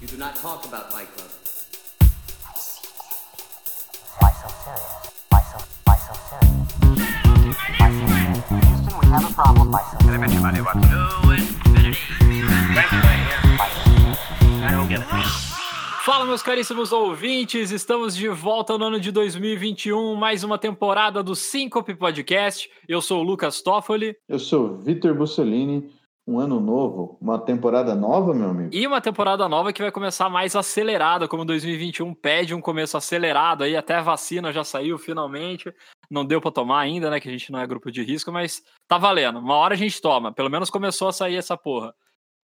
You do not talk about Fight Club. Why so serious? Why so, why so serious? Why so serious? Houston, we have a problem. Why so serious? Fala, meus caríssimos ouvintes, estamos de volta no ano de 2021, mais uma temporada do Syncope Podcast. Eu sou o Lucas Toffoli. Eu sou Vitor Bussolini. Um ano novo, uma temporada nova, meu amigo. E uma temporada nova que vai começar mais acelerada, como 2021 pede um começo acelerado aí, até a vacina já saiu finalmente. Não deu para tomar ainda, né, que a gente não é grupo de risco, mas tá valendo. Uma hora a gente toma, pelo menos começou a sair essa porra.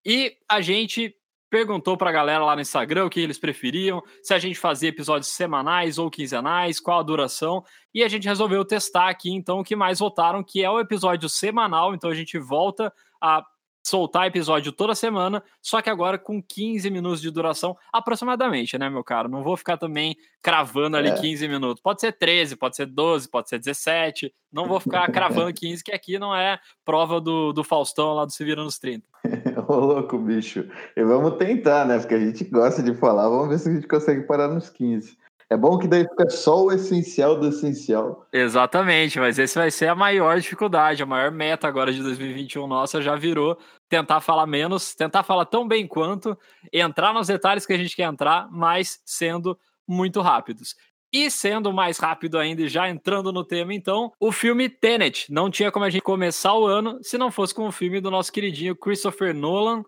E a gente perguntou pra galera lá no Instagram o que eles preferiam, se a gente fazia episódios semanais ou quinzenais, qual a duração, e a gente resolveu testar aqui então o que mais votaram, que é o episódio semanal, então a gente volta a soltar episódio toda semana, só que agora com 15 minutos de duração aproximadamente, né, meu caro? Não vou ficar também cravando ali É. 15 minutos. Pode ser 13, pode ser 12, pode ser 17. Não vou ficar cravando 15, que aqui não é prova do, do Faustão lá do Se Vira nos 30. Ô, louco, bicho. E vamos tentar, né? Porque a gente gosta de falar. Vamos ver se a gente consegue parar nos 15. É bom que daí fica só o essencial do essencial. Exatamente, mas esse vai ser a maior dificuldade, a maior meta agora de 2021 nossa já virou tentar falar menos, tentar falar tão bem quanto, entrar nos detalhes que a gente quer entrar, mas sendo muito rápidos. E sendo mais rápido ainda e já entrando no tema, então, o filme Tenet. Não tinha como a gente começar o ano se não fosse com o filme do nosso queridinho Christopher Nolan,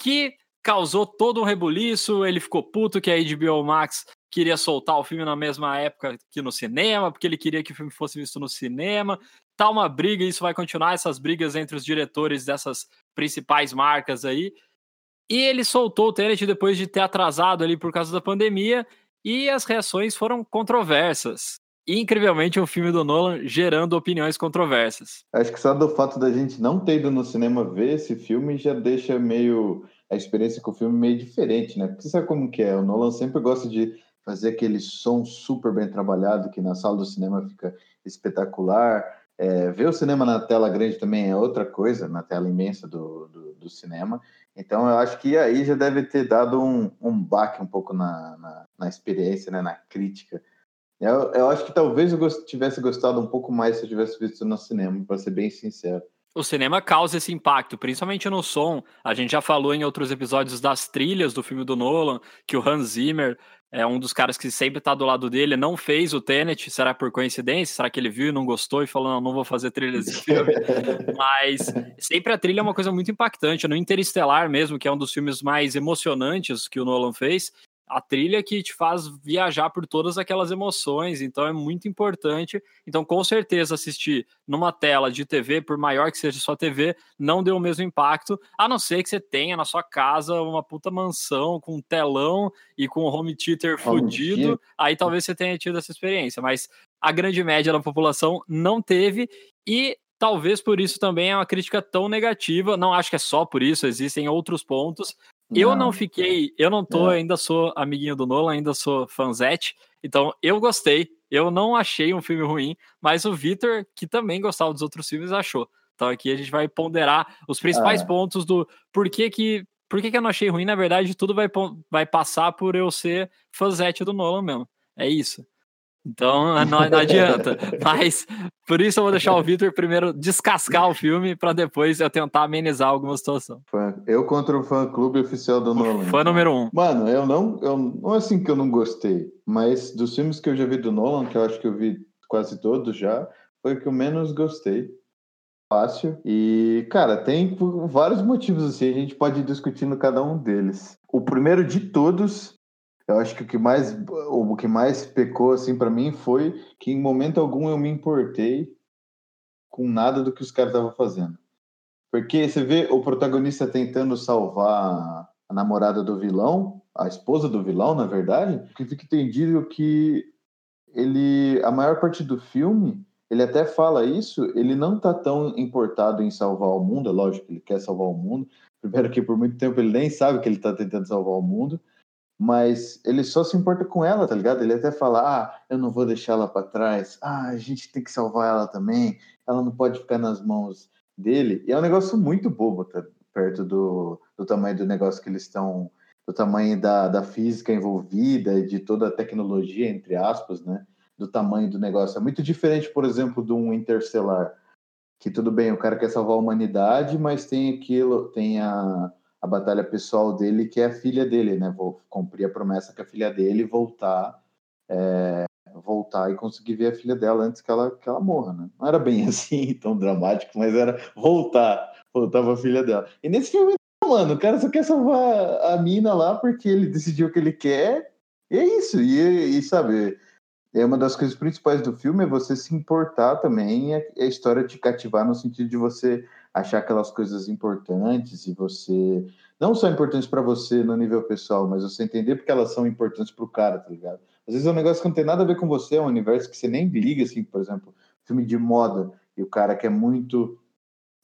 que causou todo um rebuliço. Ele ficou puto que a HBO Max queria soltar o filme na mesma época que no cinema, porque ele queria que o filme fosse visto no cinema. Tá uma briga, isso vai continuar, essas brigas entre os diretores dessas principais marcas aí. E ele soltou o Tenet depois de ter atrasado ali por causa da pandemia, e as reações foram controversas. Incrivelmente, um filme do Nolan gerando opiniões controversas. Acho que só do fato da gente não ter ido no cinema ver esse filme já deixa meio a experiência com o filme meio diferente, né? Porque sabe como que é? O Nolan sempre gosta de fazer aquele som super bem trabalhado que na sala do cinema fica espetacular. É, ver o cinema na tela grande também é outra coisa, na tela imensa do, do, do cinema. Então eu acho que aí já deve ter dado um, um baque um pouco na, na, na experiência, né? na crítica. Eu, eu acho que talvez eu gost- tivesse gostado um pouco mais se eu tivesse visto no cinema, para ser bem sincero. O cinema causa esse impacto, principalmente no som. A gente já falou em outros episódios das trilhas do filme do Nolan, que o Hans Zimmer é um dos caras que sempre tá do lado dele, não fez o Tenet, será por coincidência? Será que ele viu e não gostou e falou, não, não vou fazer trilha desse filme? Mas sempre a trilha é uma coisa muito impactante. No Interestelar mesmo, que é um dos filmes mais emocionantes que o Nolan fez, a trilha que te faz viajar por todas aquelas emoções, então é muito importante. Então, com certeza, assistir numa tela de TV, por maior que seja sua TV, não deu o mesmo impacto, a não ser que você tenha na sua casa uma puta mansão com um telão e com um home theater Home fudido, theater. aí talvez você tenha tido essa experiência, mas a grande média da população não teve e talvez por isso também é uma crítica tão negativa. Não acho que é só por isso, existem outros pontos. Eu não fiquei, eu não tô, ainda sou amiguinho do Nolan, ainda sou fanzete, então eu gostei. Eu não achei um filme ruim, mas o Vitor, que também gostava dos outros filmes, achou. Então aqui a gente vai ponderar os principais Ah. pontos do por que que, por que que eu não achei ruim. Na verdade, tudo vai, vai passar por eu ser fanzete do Nolan mesmo. É isso. Então não, não adianta. Mas por isso eu vou deixar o Vitor primeiro descascar o filme para depois eu tentar amenizar alguma situação. Eu contra o fã clube oficial do Nolan. Fã número um. Mano, eu não, eu não é assim que eu não gostei, mas dos filmes que eu já vi do Nolan, que eu acho que eu vi quase todos já, foi o que eu menos gostei. Fácil. E, cara, tem vários motivos assim, a gente pode ir discutindo cada um deles. O primeiro de todos, eu acho que o que mais o que mais pecou assim para mim foi que em momento algum eu me importei com nada do que os caras estavam fazendo. Porque você vê o protagonista tentando salvar a namorada do vilão, a esposa do vilão, na verdade, que fica entendido que ele, a maior parte do filme, ele até fala isso, ele não tá tão importado em salvar o mundo, é lógico que ele quer salvar o mundo. Primeiro que por muito tempo ele nem sabe que ele tá tentando salvar o mundo, mas ele só se importa com ela, tá ligado? Ele até fala: "Ah, eu não vou deixar ela para trás. Ah, a gente tem que salvar ela também. Ela não pode ficar nas mãos dele". E é um negócio muito bobo, tá? perto do, do tamanho do negócio que eles estão do tamanho da, da física envolvida e de toda a tecnologia, entre aspas, né? Do tamanho do negócio. É muito diferente, por exemplo, de um Interstellar, que tudo bem, o cara quer salvar a humanidade, mas tem aquilo, tem a, a batalha pessoal dele, que é a filha dele, né? Vou cumprir a promessa que a filha dele voltar, é, voltar e conseguir ver a filha dela antes que ela, que ela morra, né? Não era bem assim, tão dramático, mas era voltar, voltava a filha dela. E nesse filme mano, o cara só quer salvar a mina lá porque ele decidiu o que ele quer. E é isso. E, e sabe, é uma das coisas principais do filme é você se importar também, é, é a história te cativar no sentido de você achar aquelas coisas importantes e você não só importantes para você no nível pessoal, mas você entender porque elas são importantes para o cara, tá ligado? Às vezes é um negócio que não tem nada a ver com você, é um universo que você nem liga, assim, por exemplo, filme de moda e o cara que é muito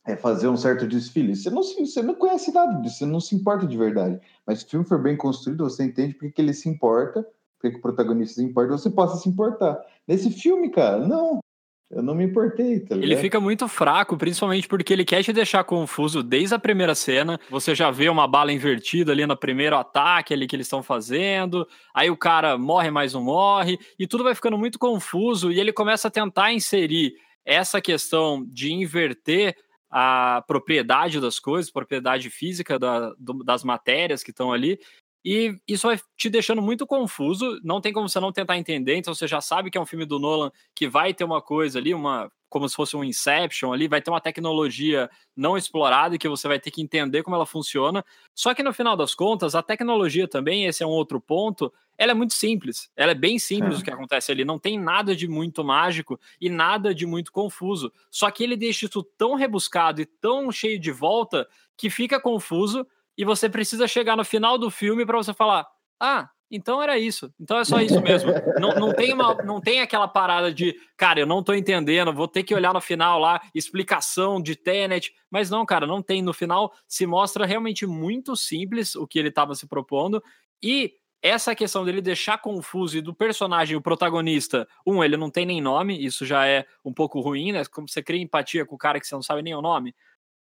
é fazer um certo desfile. Você não, você não conhece nada disso, você não se importa de verdade. Mas se o filme for bem construído, você entende porque que ele se importa, porque que o protagonista se importa, você possa se importar. Nesse filme, cara, não. Eu não me importei, tá Ele fica muito fraco, principalmente porque ele quer te deixar confuso desde a primeira cena. Você já vê uma bala invertida ali no primeiro ataque ali que eles estão fazendo. Aí o cara morre, mas não morre. E tudo vai ficando muito confuso. E ele começa a tentar inserir essa questão de inverter a propriedade das coisas, propriedade física da, do, das matérias que estão ali. E isso vai te deixando muito confuso, não tem como você não tentar entender, então você já sabe que é um filme do Nolan que vai ter uma coisa ali, uma como se fosse um Inception ali, vai ter uma tecnologia não explorada e que você vai ter que entender como ela funciona. Só que no final das contas, a tecnologia também, esse é um outro ponto, ela é muito simples. Ela é bem simples é. o que acontece ali. Não tem nada de muito mágico e nada de muito confuso. Só que ele deixa isso tão rebuscado e tão cheio de volta que fica confuso e você precisa chegar no final do filme para você falar: ah, então era isso. Então é só isso mesmo. não, não, tem uma, não tem aquela parada de, cara, eu não tô entendendo, vou ter que olhar no final lá, explicação de Tenet. Mas não, cara, não tem. No final se mostra realmente muito simples o que ele estava se propondo. E essa questão dele deixar confuso e do personagem, o protagonista, um, ele não tem nem nome, isso já é um pouco ruim, né? Como você cria empatia com o cara que você não sabe nem o nome.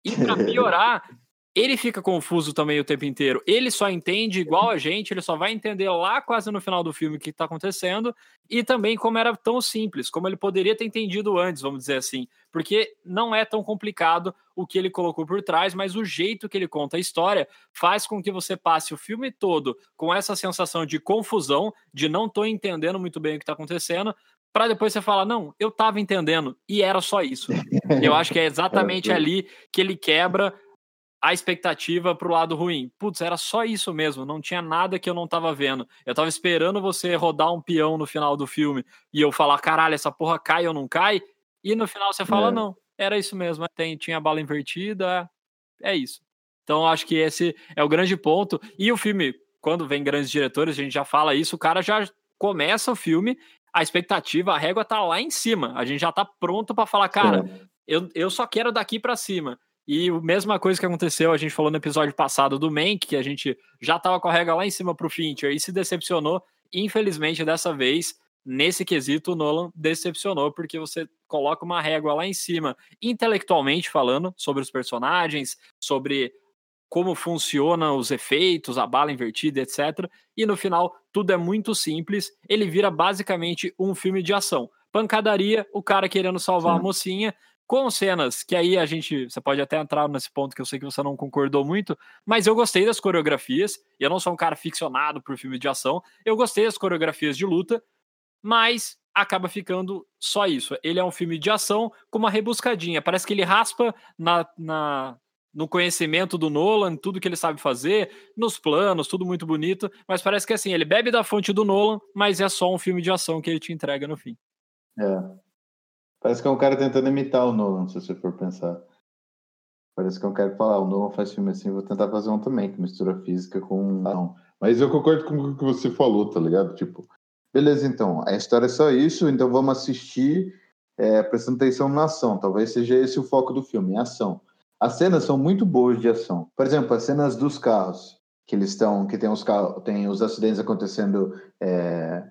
E para piorar, ele fica confuso também o tempo inteiro. Ele só entende igual a gente, ele só vai entender lá quase no final do filme o que está acontecendo e também como era tão simples, como ele poderia ter entendido antes, vamos dizer assim, porque não é tão complicado o que ele colocou por trás, mas o jeito que ele conta a história faz com que você passe o filme todo com essa sensação de confusão, de não estou entendendo muito bem o que está acontecendo, para depois você falar, não, eu estava entendendo e era só isso. Eu acho que é exatamente ali que ele quebra a expectativa pro lado ruim. Putz, era só isso mesmo, não tinha nada que eu não tava vendo. Eu tava esperando você rodar um peão no final do filme e eu falar, caralho, essa porra cai ou não cai? E no final você fala, é. não, era isso mesmo, tem, tinha bala invertida, é isso. Então acho que esse é o grande ponto. E o filme, quando vem grandes diretores, a gente já fala isso, o cara já começa o filme, a expectativa, a régua tá lá em cima. A gente já tá pronto para falar, cara, eu, eu só quero daqui para cima. E a mesma coisa que aconteceu, a gente falou no episódio passado do Mank, que a gente já estava com a régua lá em cima para o Fincher e se decepcionou. Infelizmente, dessa vez, nesse quesito, o Nolan decepcionou, porque você coloca uma régua lá em cima, intelectualmente falando, sobre os personagens, sobre como funcionam os efeitos, a bala invertida, etc. E no final, tudo é muito simples. Ele vira basicamente um filme de ação. Pancadaria, o cara querendo salvar Sim. a mocinha, com cenas que aí a gente, você pode até entrar nesse ponto que eu sei que você não concordou muito, mas eu gostei das coreografias. Eu não sou um cara ficcionado por filme de ação. Eu gostei das coreografias de luta, mas acaba ficando só isso. Ele é um filme de ação com uma rebuscadinha. Parece que ele raspa na, na no conhecimento do Nolan, tudo que ele sabe fazer, nos planos, tudo muito bonito, mas parece que assim, ele bebe da fonte do Nolan, mas é só um filme de ação que ele te entrega no fim. É, Parece que é um cara tentando imitar o Nolan, se você for pensar. Parece que é um cara que fala, ah, o Nolan faz filme assim, vou tentar fazer um também, que mistura física com. Não. Mas eu concordo com o que você falou, tá ligado? Tipo, beleza, então, a história é só isso, então vamos assistir é, prestando atenção na ação. Talvez seja esse o foco do filme, a ação. As cenas são muito boas de ação. Por exemplo, as cenas dos carros, que eles estão, que tem os carros, tem os acidentes acontecendo é,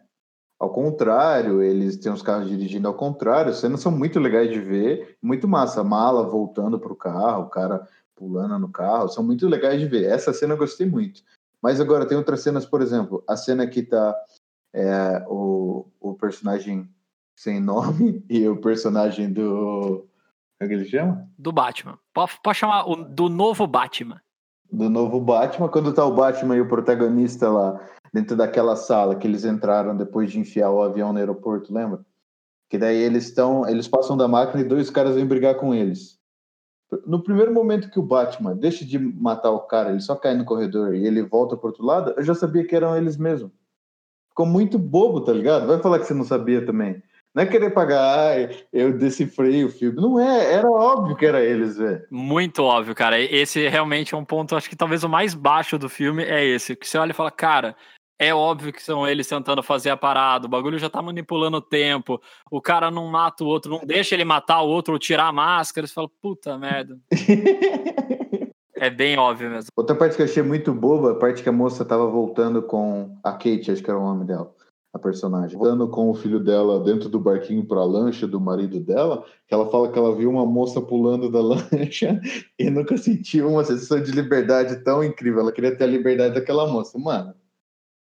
ao contrário, eles têm os carros dirigindo ao contrário, as cenas são muito legais de ver, muito massa, a mala voltando para o carro, o cara pulando no carro, são muito legais de ver. Essa cena eu gostei muito. Mas agora tem outras cenas, por exemplo, a cena que tá é, o, o personagem sem nome e o personagem do. Como é que ele chama? Do Batman. Pode, pode chamar o, do novo Batman. Do novo Batman, quando tá o Batman e o protagonista lá dentro daquela sala que eles entraram depois de enfiar o avião no aeroporto, lembra? Que daí eles estão, eles passam da máquina e dois caras vêm brigar com eles. No primeiro momento que o Batman deixa de matar o cara, ele só cai no corredor e ele volta pro outro lado, eu já sabia que eram eles mesmos. Ficou muito bobo, tá ligado? Vai falar que você não sabia também. Não é querer pagar, ah, eu decifrei o filme. Não é, era óbvio que era eles, velho. Muito óbvio, cara. Esse realmente é um ponto, acho que talvez o mais baixo do filme é esse. Que você olha e fala, cara, é óbvio que são eles tentando fazer a parada, o bagulho já tá manipulando o tempo, o cara não mata o outro, não deixa ele matar o outro ou tirar a máscara, você fala, puta merda. é bem óbvio mesmo. Outra parte que eu achei muito boba, a parte que a moça tava voltando com a Kate, acho que era o nome dela, a personagem, voltando com o filho dela dentro do barquinho pra lancha do marido dela, que ela fala que ela viu uma moça pulando da lancha e nunca sentiu uma sensação de liberdade tão incrível. Ela queria ter a liberdade daquela moça. Mano,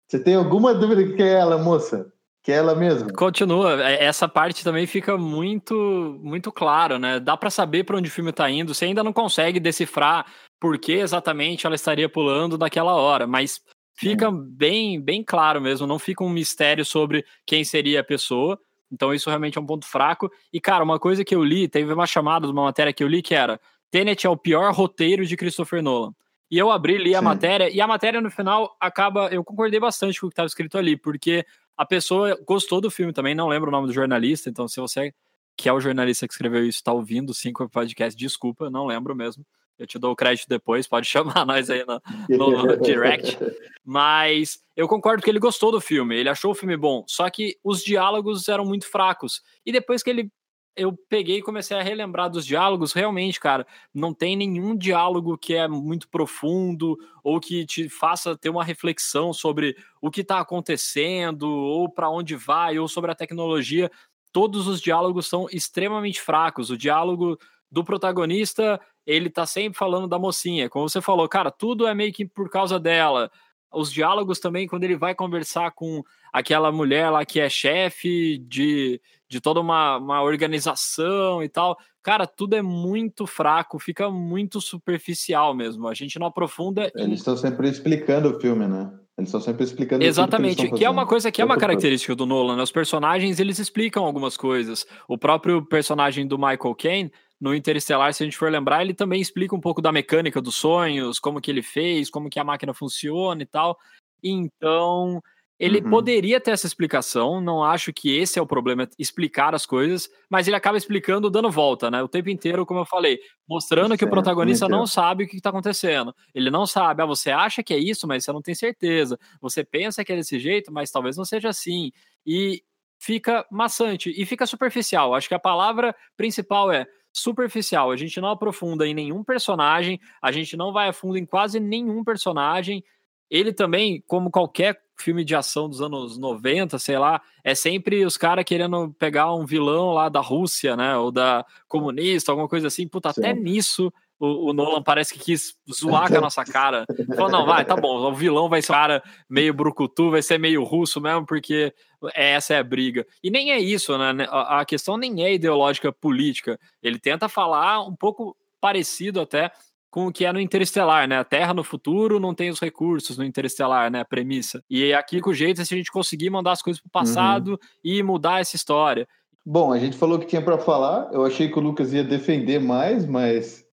você tem alguma dúvida que é ela, moça? Que é ela mesma? Continua. É, essa parte também fica muito muito claro, né? Dá para saber para onde o filme tá indo. Você ainda não consegue decifrar por que exatamente ela estaria pulando naquela hora, mas fica bem bem claro mesmo. Não fica um mistério sobre quem seria a pessoa. Então isso realmente é um ponto fraco. E cara, uma coisa que eu li, teve uma chamada de uma matéria que eu li que era Tenet é o pior roteiro de Christopher Nolan. E eu abri, li a Sim. matéria, e a matéria no final acaba. Eu concordei bastante com o que estava escrito ali, porque a pessoa gostou do filme também, não lembro o nome do jornalista, então se você, que é o jornalista que escreveu isso, está ouvindo sim com o podcast, desculpa, não lembro mesmo. Eu te dou o crédito depois, pode chamar nós aí no, no direct. Mas eu concordo que ele gostou do filme, ele achou o filme bom, só que os diálogos eram muito fracos. E depois que ele eu peguei e comecei a relembrar dos diálogos, realmente, cara, não tem nenhum diálogo que é muito profundo ou que te faça ter uma reflexão sobre o que está acontecendo ou para onde vai ou sobre a tecnologia. Todos os diálogos são extremamente fracos. O diálogo do protagonista, ele tá sempre falando da mocinha. Como você falou, cara, tudo é meio que por causa dela. Os diálogos também, quando ele vai conversar com aquela mulher lá que é chefe de, de toda uma, uma organização e tal. Cara, tudo é muito fraco, fica muito superficial mesmo. A gente não aprofunda. Eles estão sempre explicando o filme, né? Eles estão sempre explicando Exatamente, que, que é uma coisa que é uma característica do Nolan. Né? Os personagens, eles explicam algumas coisas. O próprio personagem do Michael Caine, no Interestelar, se a gente for lembrar, ele também explica um pouco da mecânica dos sonhos, como que ele fez, como que a máquina funciona e tal. Então, ele uhum. poderia ter essa explicação, não acho que esse é o problema, explicar as coisas, mas ele acaba explicando dando volta, né? O tempo inteiro, como eu falei, mostrando certo, que o protagonista não sabe o que está acontecendo. Ele não sabe, ah, você acha que é isso, mas você não tem certeza. Você pensa que é desse jeito, mas talvez não seja assim. E fica maçante e fica superficial. Acho que a palavra principal é superficial. A gente não aprofunda em nenhum personagem, a gente não vai a fundo em quase nenhum personagem. Ele também, como qualquer filme de ação dos anos 90, sei lá, é sempre os caras querendo pegar um vilão lá da Rússia, né? Ou da comunista, alguma coisa assim. Puta, Sim. até nisso o, o, Nolan parece que quis zoar com a nossa cara. Falou, não, vai, tá bom, o vilão vai ser um cara meio brucutu, vai ser meio russo mesmo, porque essa é a briga. E nem é isso, né? A questão nem é ideológica política. Ele tenta falar um pouco parecido até com o que é no Interestelar, né? A Terra no futuro não tem os recursos no Interestelar, né? A premissa. E aqui com o jeito é se a gente conseguir mandar as coisas pro passado uhum. e mudar essa história. Bom, a gente falou que tinha para falar. Eu achei que o Lucas ia defender mais, mas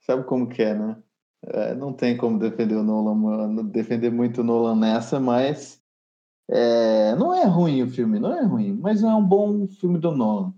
sabe como que é, né? É, não tem como defender o Nolan, defender muito o Nolan nessa, mas é, não é ruim o filme, não é ruim, mas não é um bom filme do Nolan.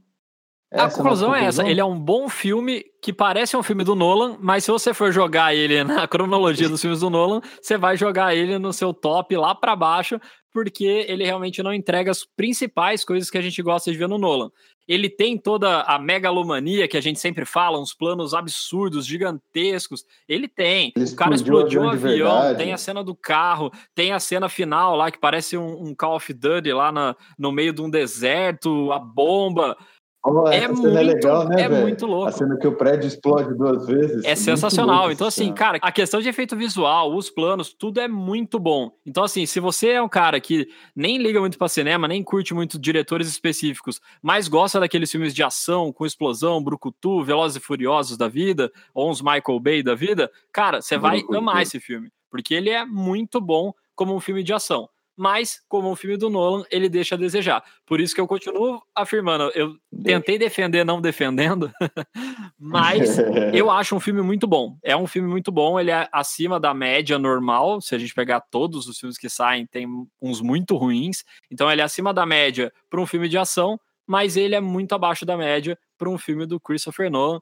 Essa a conclusão é, essa. Ele é um bom filme que parece um filme do Nolan, mas se você for jogar ele na cronologia dos filmes do Nolan, você vai jogar ele no seu top lá para baixo, porque ele realmente não entrega as principais coisas que a gente gosta de ver no Nolan. Ele tem toda a megalomania que a gente sempre fala, uns planos absurdos, gigantescos. Ele tem. Ele o cara explodiu um avião, tem a cena do carro, tem a cena final lá que parece um, um Call of Duty lá na, no meio de um deserto, a bomba Oh, É cena é muito- legal, né, é muito louco. A cena que o prédio explode duas vezes. É Muito sensacional. louco Então, assim, cena. cara, a questão de efeito visual, os planos, tudo é muito bom. Então, assim, se você é um cara que nem liga muito pra cinema, nem curte muito diretores específicos, mas gosta daqueles filmes de ação, com explosão, brucutu, Velozes e Furiosos da vida, ou uns Michael Bay da vida, cara, você vai Brucutu. amar esse filme. Porque ele é muito bom como um filme de ação. Mas, como um filme do Nolan, ele deixa a desejar. Por isso que eu continuo afirmando, eu tentei defender não defendendo, mas eu acho um filme muito bom. É um filme muito bom, ele é acima da média normal. Se a gente pegar todos os filmes que saem, tem uns muito ruins. Então ele é acima da média para um filme de ação, mas ele é muito abaixo da média para um filme do Christopher Nolan.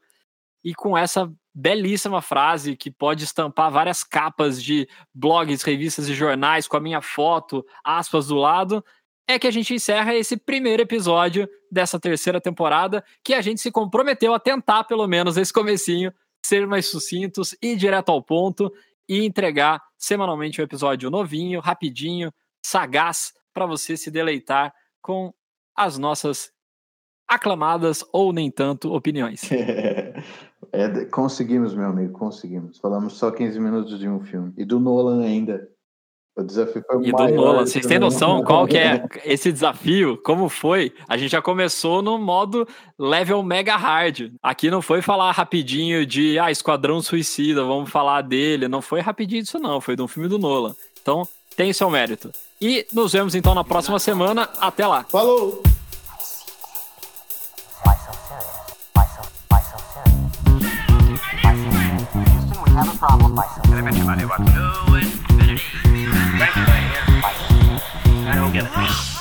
E com essa belíssima frase que pode estampar várias capas de blogs, revistas e jornais com a minha foto, aspas do lado, é que a gente encerra esse primeiro episódio dessa terceira temporada, que a gente se comprometeu a tentar, pelo menos, esse comecinho, ser mais sucintos, ir direto ao ponto e entregar semanalmente um episódio novinho, rapidinho, sagaz, para você se deleitar com as nossas aclamadas ou nem tanto opiniões. É, conseguimos, meu amigo, conseguimos. Falamos só 15 minutos de um filme. E do Nolan ainda. O desafio foi E do maior Nolan, vocês têm noção qual que é esse desafio? Como foi? A gente já começou no modo level mega hard. Aqui não foi falar rapidinho de ah, Esquadrão Suicida, vamos falar dele. Não foi rapidinho isso não, foi de um filme do Nolan. Então, tem seu mérito. E nos vemos então na próxima semana. Até lá. Falou! Have a problem. Why so serious? Everybody wants to know infinity. Right here. Why so serious? I don't get it.